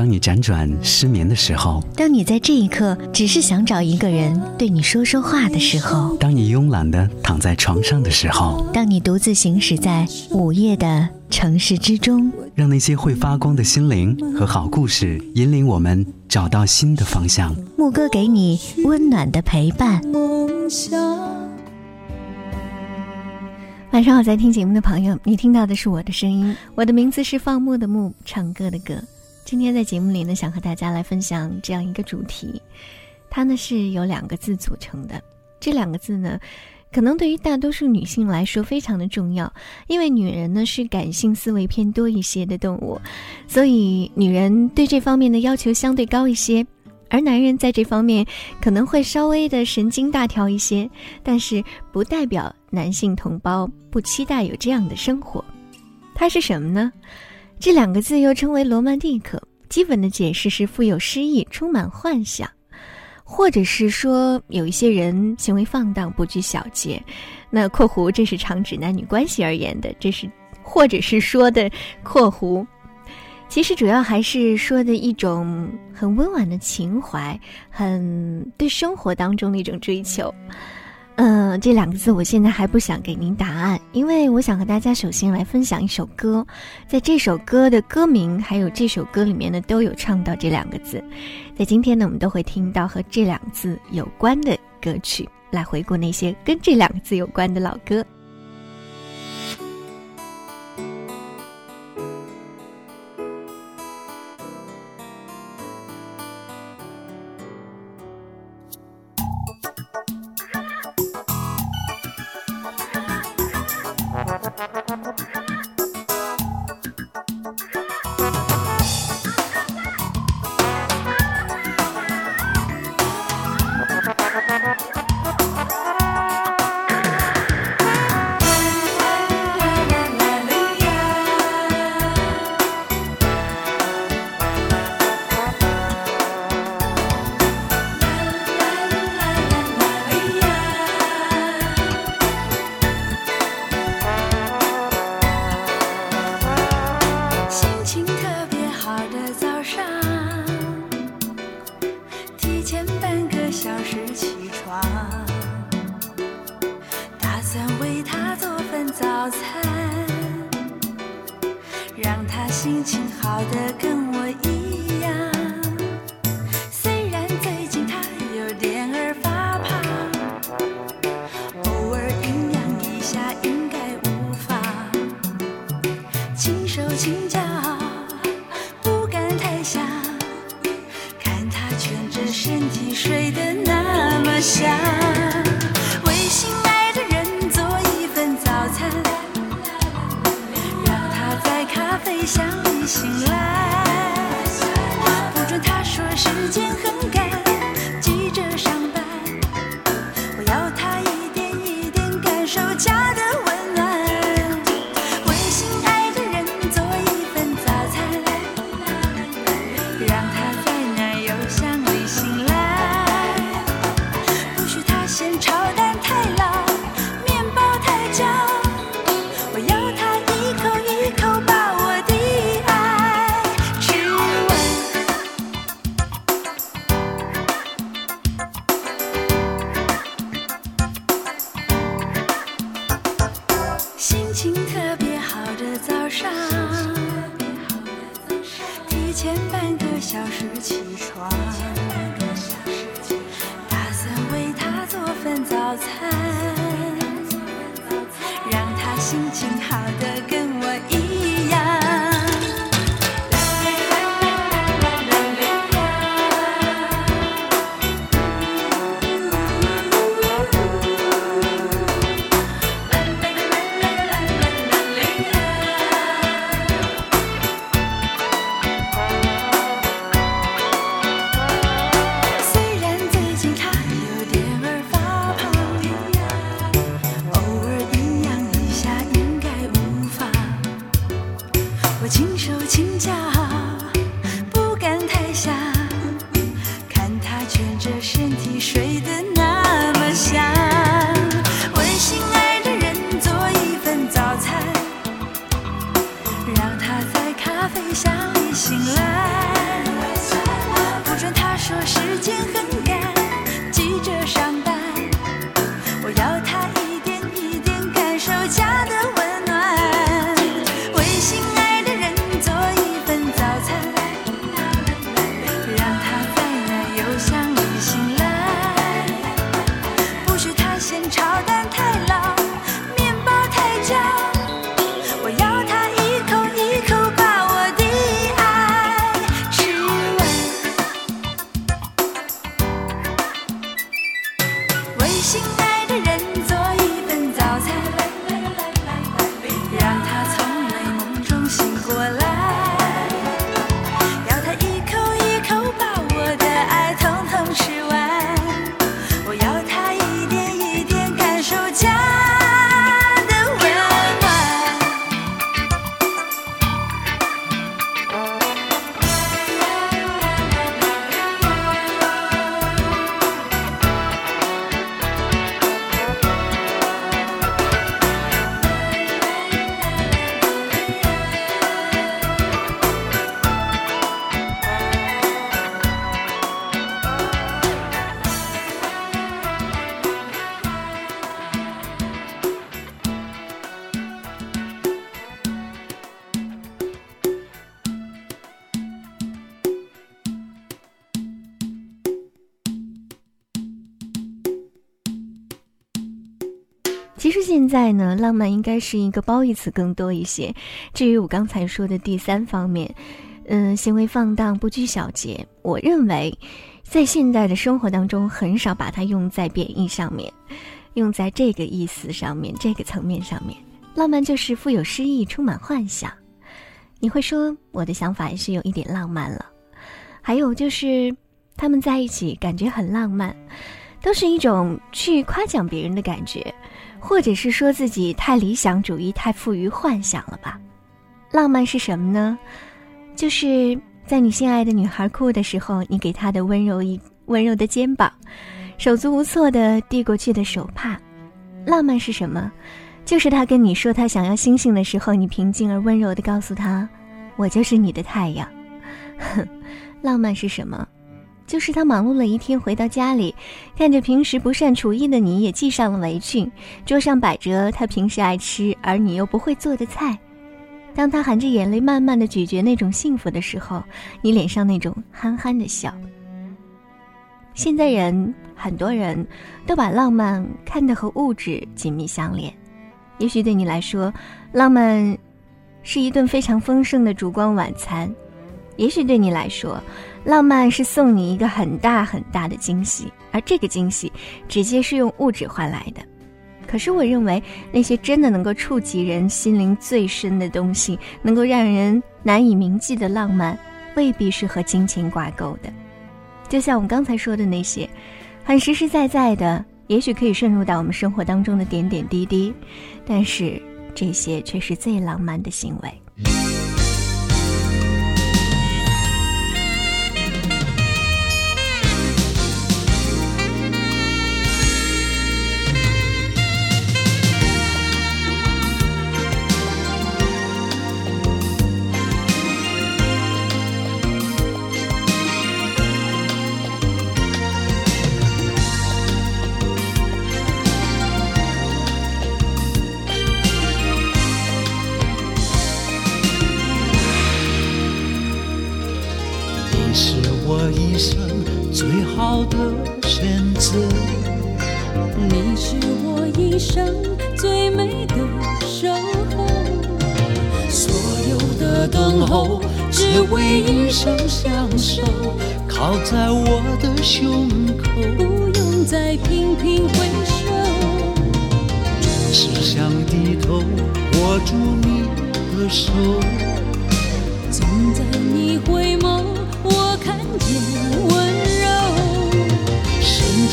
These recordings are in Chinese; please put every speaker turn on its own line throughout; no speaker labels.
当你辗转失眠的时候，
当你在这一刻只是想找一个人对你说说话的时候，
当你慵懒的躺在床上的时候，
当你独自行驶在午夜的城市之中，
让那些会发光的心灵和好故事引领我们找到新的方向。
牧歌给你温暖的陪伴。晚上好，在听节目的朋友，你听到的是我的声音。我的名字是放牧的牧，唱歌的歌。今天在节目里呢，想和大家来分享这样一个主题，它呢是由两个字组成的。这两个字呢，可能对于大多数女性来说非常的重要，因为女人呢是感性思维偏多一些的动物，所以女人对这方面的要求相对高一些。而男人在这方面可能会稍微的神经大条一些，但是不代表男性同胞不期待有这样的生活。它是什么呢？这两个字又称为罗曼蒂克，基本的解释是富有诗意、充满幻想，或者是说有一些人行为放荡、不拘小节。那（括弧）这是常指男女关系而言的，这是或者是说的（括弧）。其实主要还是说的一种很温婉的情怀，很对生活当中的一种追求。嗯，这两个字我现在还不想给您答案，因为我想和大家首先来分享一首歌，在这首歌的歌名还有这首歌里面呢都有唱到这两个字。在今天呢，我们都会听到和这两个字有关的歌曲，来回顾那些跟这两个字有关的老歌。轻手轻脚，不
敢太想，看他蜷着身体睡得。心情特别好的早上，提前半个小时起床，打算为他做份早餐，让他心情好。
浪漫应该是一个褒义词更多一些。至于我刚才说的第三方面，嗯，行为放荡、不拘小节，我认为，在现代的生活当中，很少把它用在贬义上面，用在这个意思上面、这个层面上面。浪漫就是富有诗意、充满幻想。你会说我的想法也是有一点浪漫了。还有就是他们在一起感觉很浪漫，都是一种去夸奖别人的感觉。或者是说自己太理想主义、太富于幻想了吧？浪漫是什么呢？就是在你心爱的女孩哭的时候，你给她的温柔一温柔的肩膀，手足无措的递过去的手帕。浪漫是什么？就是他跟你说他想要星星的时候，你平静而温柔的告诉他：“我就是你的太阳。”哼，浪漫是什么？就是他忙碌了一天回到家里，看着平时不善厨艺的你，也系上了围裙，桌上摆着他平时爱吃而你又不会做的菜。当他含着眼泪慢慢的咀嚼那种幸福的时候，你脸上那种憨憨的笑。现在人很多人都把浪漫看得和物质紧密相连，也许对你来说，浪漫是一顿非常丰盛的烛光晚餐。也许对你来说，浪漫是送你一个很大很大的惊喜，而这个惊喜直接是用物质换来的。可是我认为，那些真的能够触及人心灵最深的东西，能够让人难以铭记的浪漫，未必是和金钱挂钩的。就像我们刚才说的那些，很实实在在的，也许可以渗入到我们生活当中的点点滴滴，但是这些却是最浪漫的行为。
的选择
你是我一生最美的守候
所有的等候只为一生相守。靠在我的胸口
不用再频频回首
只想低头握住你的手。
总在你回眸我看见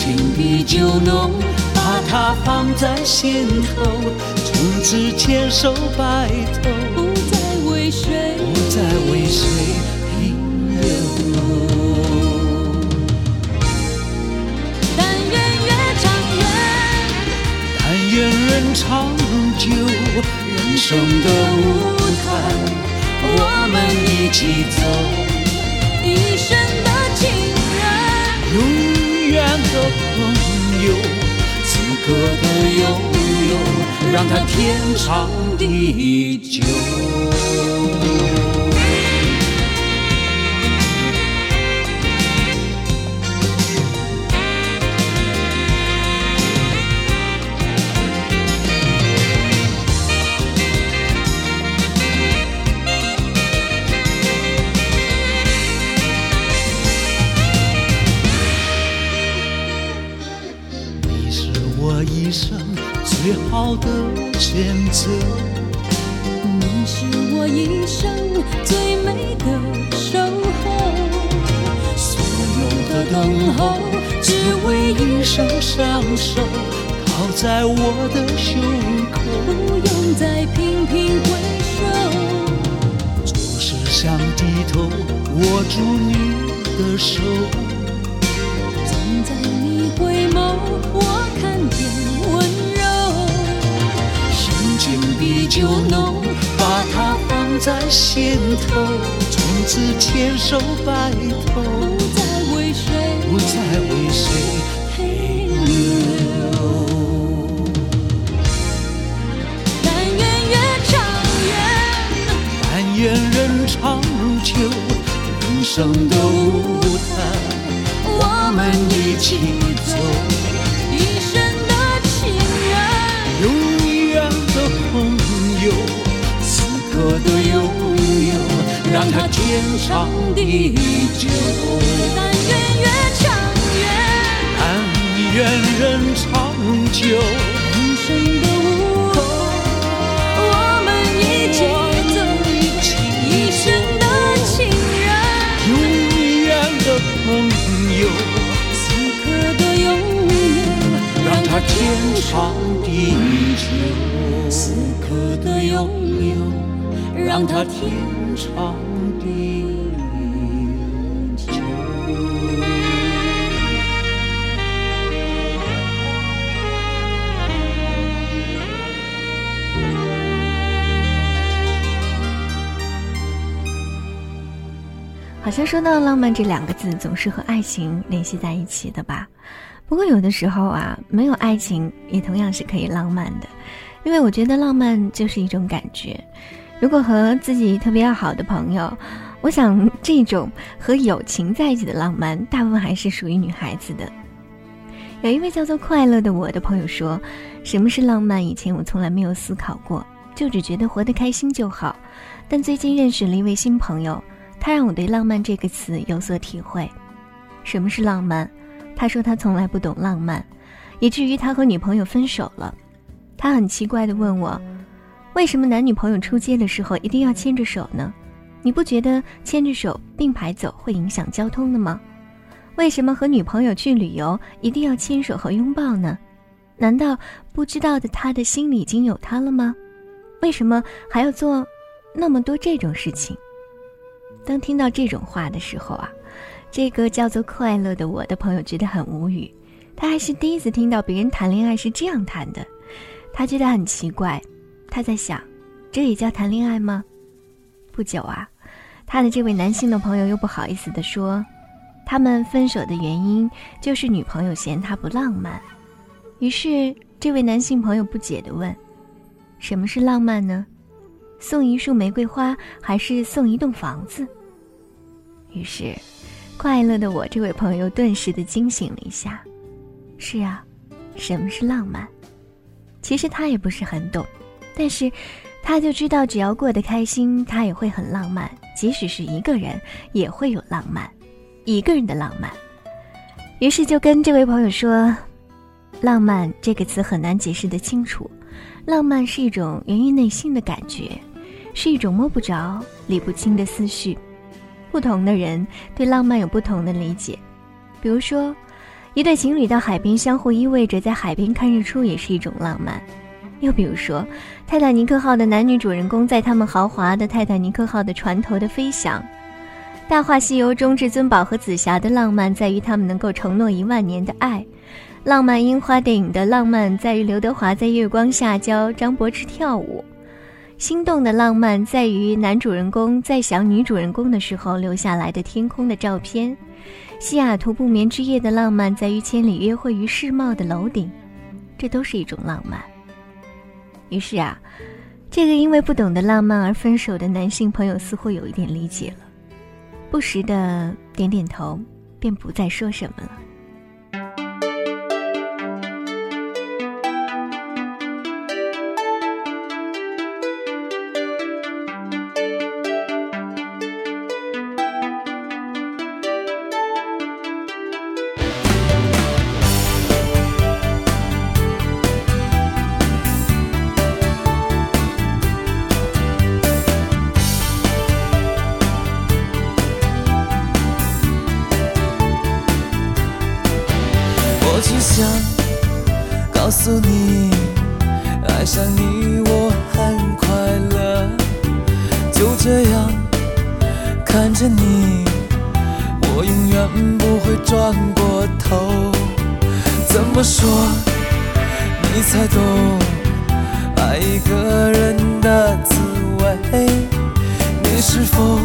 情比酒浓，把它放在心头，从此牵手白头。不再为谁停留？
但愿越长远，
但愿人长久。人生的舞台，我们一起走。
一生朋友此
刻的拥有让它天长地久。最好的选择，
你是我一生最美的守候，
所有的等候只为一生相守，靠在我的胸口。
不用再频频回首。
总是想低头，握住你的手，
总在你回眸，我看见
比酒浓，把它放在心头，从此牵手白头，
不再为谁
不再为谁。
但愿越长远，
但愿人长久，人生的舞台，我们一起让它天长地久。
但愿越长远，
但愿人长久，
人生的舞台，我们一起走，一生的情人。
永远的朋友，
此刻的拥有，
让它天长地久。此刻的拥有，让它天长
好像说到浪漫这两个字，总是和爱情联系在一起的吧？不过有的时候啊，没有爱情也同样是可以浪漫的，因为我觉得浪漫就是一种感觉。如果和自己特别要好的朋友，我想这种和友情在一起的浪漫，大部分还是属于女孩子的。有一位叫做快乐的我的朋友说：“什么是浪漫？以前我从来没有思考过，就只觉得活得开心就好。但最近认识了一位新朋友。”他让我对“浪漫”这个词有所体会。什么是浪漫？他说他从来不懂浪漫，以至于他和女朋友分手了。他很奇怪地问我：“为什么男女朋友出街的时候一定要牵着手呢？你不觉得牵着手并排走会影响交通的吗？为什么和女朋友去旅游一定要牵手和拥抱呢？难道不知道的他的心里已经有他了吗？为什么还要做那么多这种事情？”当听到这种话的时候啊，这个叫做快乐的我的朋友觉得很无语。他还是第一次听到别人谈恋爱是这样谈的，他觉得很奇怪。他在想，这也叫谈恋爱吗？不久啊，他的这位男性的朋友又不好意思地说，他们分手的原因就是女朋友嫌他不浪漫。于是这位男性朋友不解地问：“什么是浪漫呢？送一束玫瑰花，还是送一栋房子？”于是，快乐的我这位朋友顿时的惊醒了一下。是啊，什么是浪漫？其实他也不是很懂，但是他就知道，只要过得开心，他也会很浪漫。即使是一个人，也会有浪漫，一个人的浪漫。于是就跟这位朋友说：“浪漫这个词很难解释得清楚，浪漫是一种源于内心的感觉，是一种摸不着、理不清的思绪。”不同的人对浪漫有不同的理解，比如说，一对情侣到海边相互依偎着在海边看日出也是一种浪漫；又比如说，泰坦尼克号的男女主人公在他们豪华的泰坦尼克号的船头的飞翔；《大话西游》中至尊宝和紫霞的浪漫在于他们能够承诺一万年的爱；《浪漫樱花》电影的浪漫在于刘德华在月光下教张柏芝跳舞。心动的浪漫在于男主人公在想女主人公的时候留下来的天空的照片；西雅图不眠之夜的浪漫在于千里约会于世贸的楼顶；这都是一种浪漫。于是啊，这个因为不懂得浪漫而分手的男性朋友似乎有一点理解了，不时的点点头，便不再说什么了。
着你，我永远不会转过头。怎么说你才懂爱一个人的滋味？你是否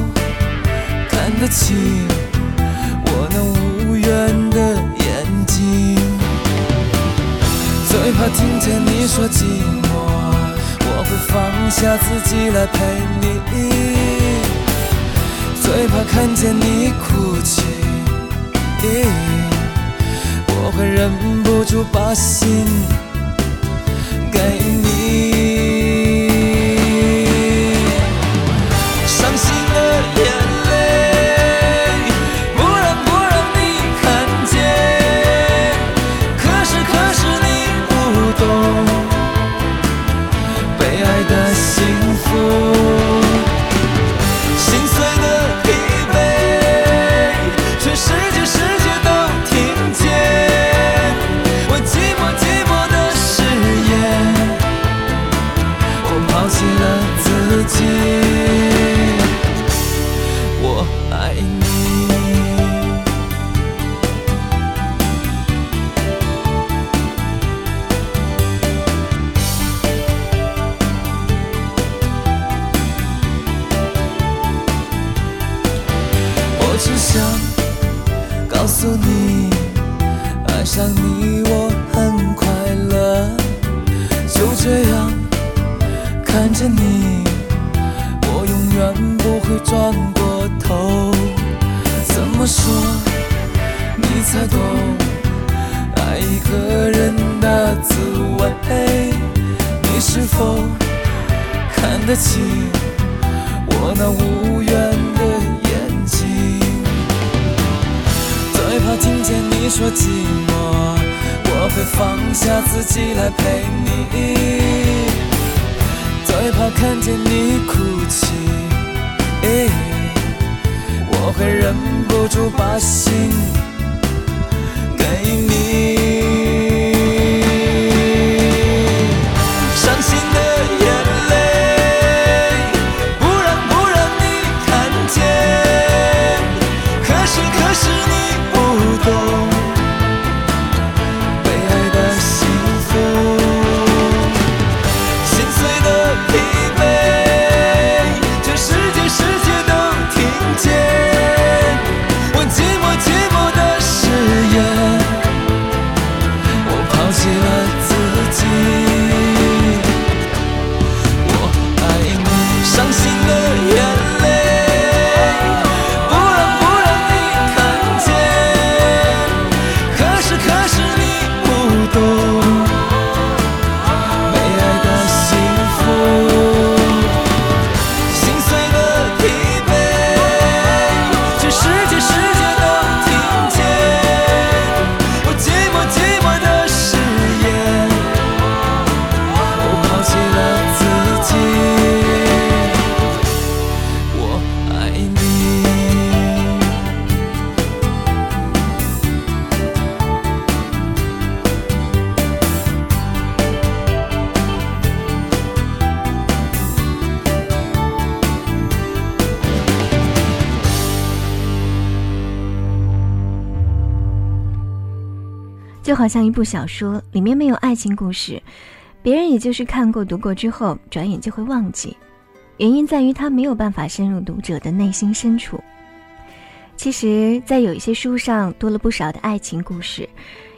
看得清我那无怨的眼睛？最怕听见你说寂寞，我会放下自己来陪你。最怕看见你哭泣，我会忍不住把心着你，我永远不会转过头。怎么说你才懂爱一个人的滋味？你是否看得清我那无怨的眼睛？最怕听见你说寂寞，我会放下自己来陪你。害怕看见你哭泣，我会忍不住把心给你。
就好像一部小说里面没有爱情故事，别人也就是看过、读过之后，转眼就会忘记。原因在于它没有办法深入读者的内心深处。其实，在有一些书上多了不少的爱情故事，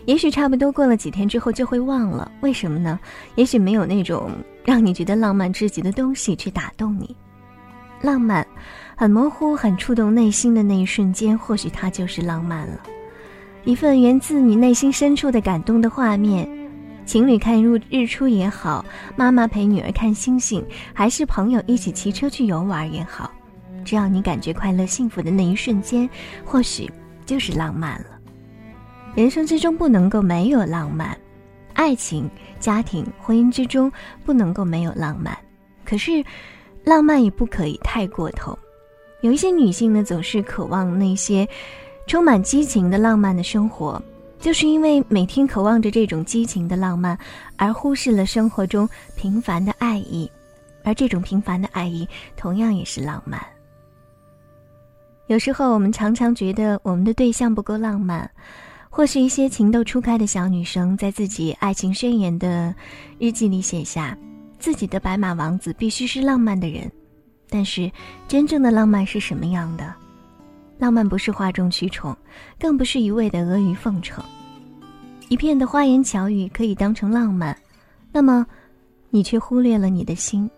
也许差不多过了几天之后就会忘了，为什么呢？也许没有那种让你觉得浪漫至极的东西去打动你。浪漫，很模糊，很触动内心的那一瞬间，或许它就是浪漫了。一份源自你内心深处的感动的画面，情侣看日日出也好，妈妈陪女儿看星星，还是朋友一起骑车去游玩也好，只要你感觉快乐幸福的那一瞬间，或许就是浪漫了。人生之中不能够没有浪漫，爱情、家庭、婚姻之中不能够没有浪漫。可是，浪漫也不可以太过头。有一些女性呢，总是渴望那些充满激情的浪漫的生活，就是因为每天渴望着这种激情的浪漫，而忽视了生活中平凡的爱意。而这种平凡的爱意，同样也是浪漫。有时候，我们常常觉得我们的对象不够浪漫。或是一些情窦初开的小女生，在自己爱情宣言的日记里写下，自己的白马王子必须是浪漫的人。但是，真正的浪漫是什么样的？浪漫不是哗众取宠，更不是一味的阿谀奉承。一片的花言巧语可以当成浪漫，那么，你却忽略了你的心。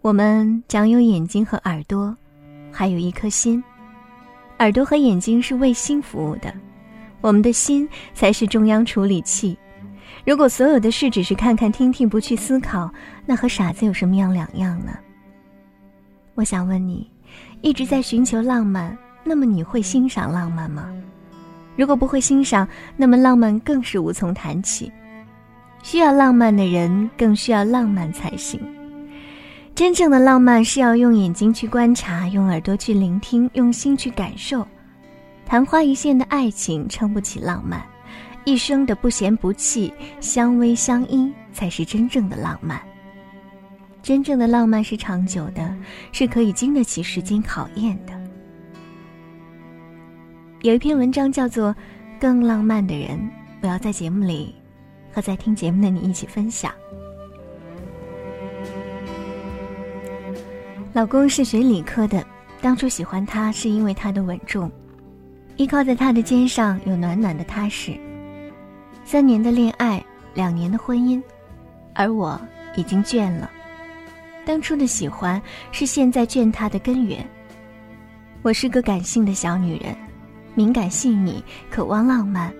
我们长有眼睛和耳朵，还有一颗心。耳朵和眼睛是为心服务的。我们的心才是中央处理器。如果所有的事只是看看听听，不去思考，那和傻子有什么样两样呢？我想问你，一直在寻求浪漫，那么你会欣赏浪漫吗？如果不会欣赏，那么浪漫更是无从谈起。需要浪漫的人更需要浪漫才行。真正的浪漫是要用眼睛去观察，用耳朵去聆听，用心去感受。昙花一现的爱情撑不起浪漫，一生的不嫌不弃、相偎相依才是真正的浪漫。真正的浪漫是长久的，是可以经得起时间考验的。有一篇文章叫做《更浪漫的人》，我要在节目里和在听节目的你一起分享。老公是学理科的，当初喜欢他是因为他的稳重。依靠在他的肩上，有暖暖的踏实。三年的恋爱，两年的婚姻，而我已经倦了。当初的喜欢是现在倦他的根源。我是个感性的小女人，敏感细腻，渴望浪漫，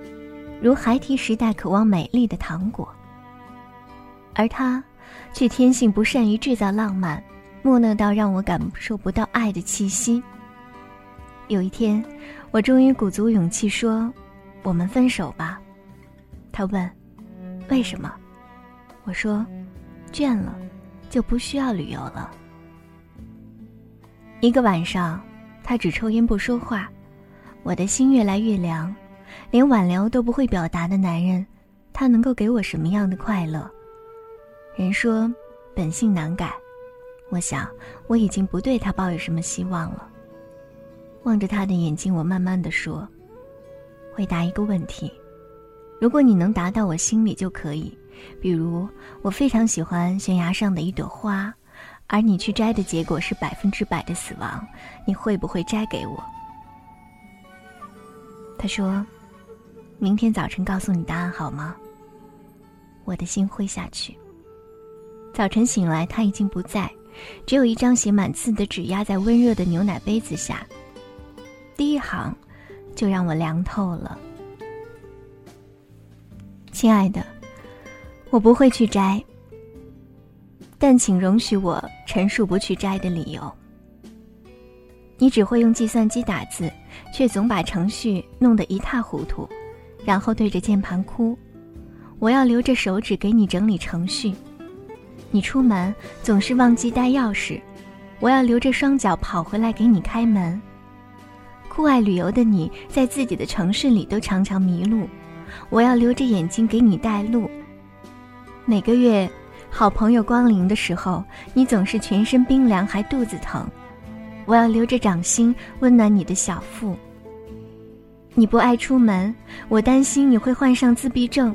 如孩提时代渴望美丽的糖果。而他，却天性不善于制造浪漫，木讷到让我感受不到爱的气息。有一天。我终于鼓足勇气说：“我们分手吧。”他问：“为什么？”我说：“倦了，就不需要旅游了。”一个晚上，他只抽烟不说话，我的心越来越凉。连挽留都不会表达的男人，他能够给我什么样的快乐？人说本性难改，我想我已经不对他抱有什么希望了。望着他的眼睛，我慢慢的说：“回答一个问题，如果你能达到我心里就可以。比如，我非常喜欢悬崖上的一朵花，而你去摘的结果是百分之百的死亡，你会不会摘给我？”他说：“明天早晨告诉你答案好吗？”我的心灰下去。早晨醒来，他已经不在，只有一张写满字的纸压在温热的牛奶杯子下。第一行，就让我凉透了。亲爱的，我不会去摘，但请容许我陈述不去摘的理由。你只会用计算机打字，却总把程序弄得一塌糊涂，然后对着键盘哭。我要留着手指给你整理程序。你出门总是忘记带钥匙，我要留着双脚跑回来给你开门。酷爱旅游的你在自己的城市里都常常迷路，我要留着眼睛给你带路。每个月好朋友光临的时候，你总是全身冰凉还肚子疼，我要留着掌心温暖你的小腹。你不爱出门，我担心你会患上自闭症，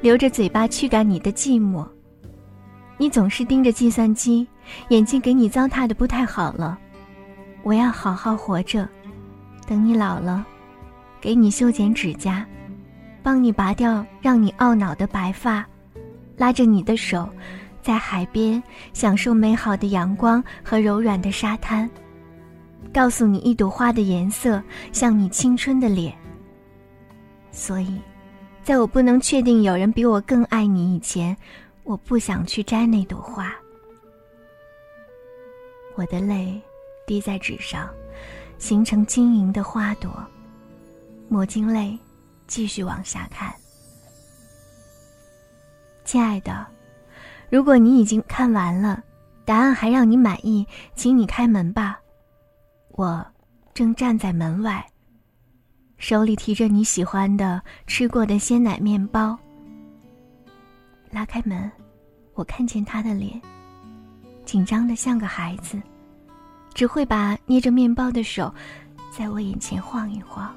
留着嘴巴驱赶你的寂寞。你总是盯着计算机，眼睛给你糟蹋的不太好了，我要好好活着。等你老了，给你修剪指甲，帮你拔掉让你懊恼的白发，拉着你的手，在海边享受美好的阳光和柔软的沙滩，告诉你一朵花的颜色像你青春的脸。所以，在我不能确定有人比我更爱你以前，我不想去摘那朵花。我的泪滴在纸上，形成晶莹的花朵。抹净泪，继续往下看。亲爱的，如果你已经看完了，答案还让你满意，请你开门吧。我正站在门外，手里提着你喜欢的、吃过的鲜奶面包。拉开门，我看见他的脸，紧张的像个孩子，只会把捏着面包的手在我眼前晃一晃。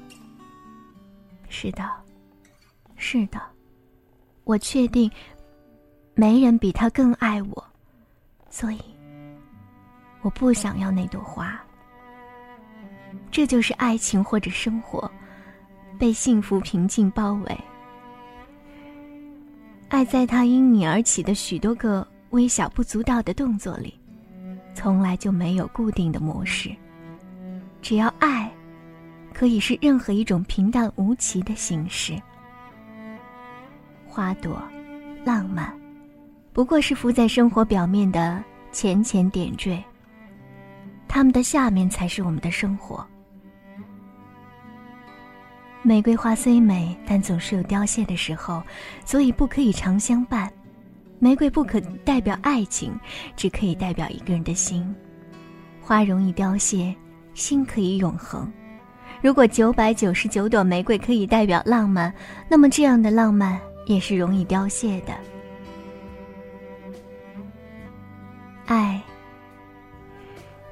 是的，是的，我确定，没人比他更爱我，所以我不想要那朵花。这就是爱情或者生活，被幸福平静包围。爱在他因你而起的许多个微小不足道的动作里，从来就没有固定的模式。只要爱。可以是任何一种平淡无奇的形式。花朵，浪漫，不过是浮在生活表面的浅浅点缀。它们的下面才是我们的生活。玫瑰花虽美，但总是有凋谢的时候，所以不可以常相伴。玫瑰不可代表爱情，只可以代表一个人的心。花容易凋谢，心可以永恒。如果九百九十九朵玫瑰可以代表浪漫，那么这样的浪漫也是容易凋谢的。爱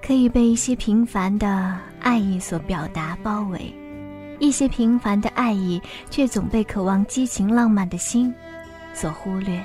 可以被一些平凡的爱意所表达包围，一些平凡的爱意却总被渴望激情浪漫的心所忽略。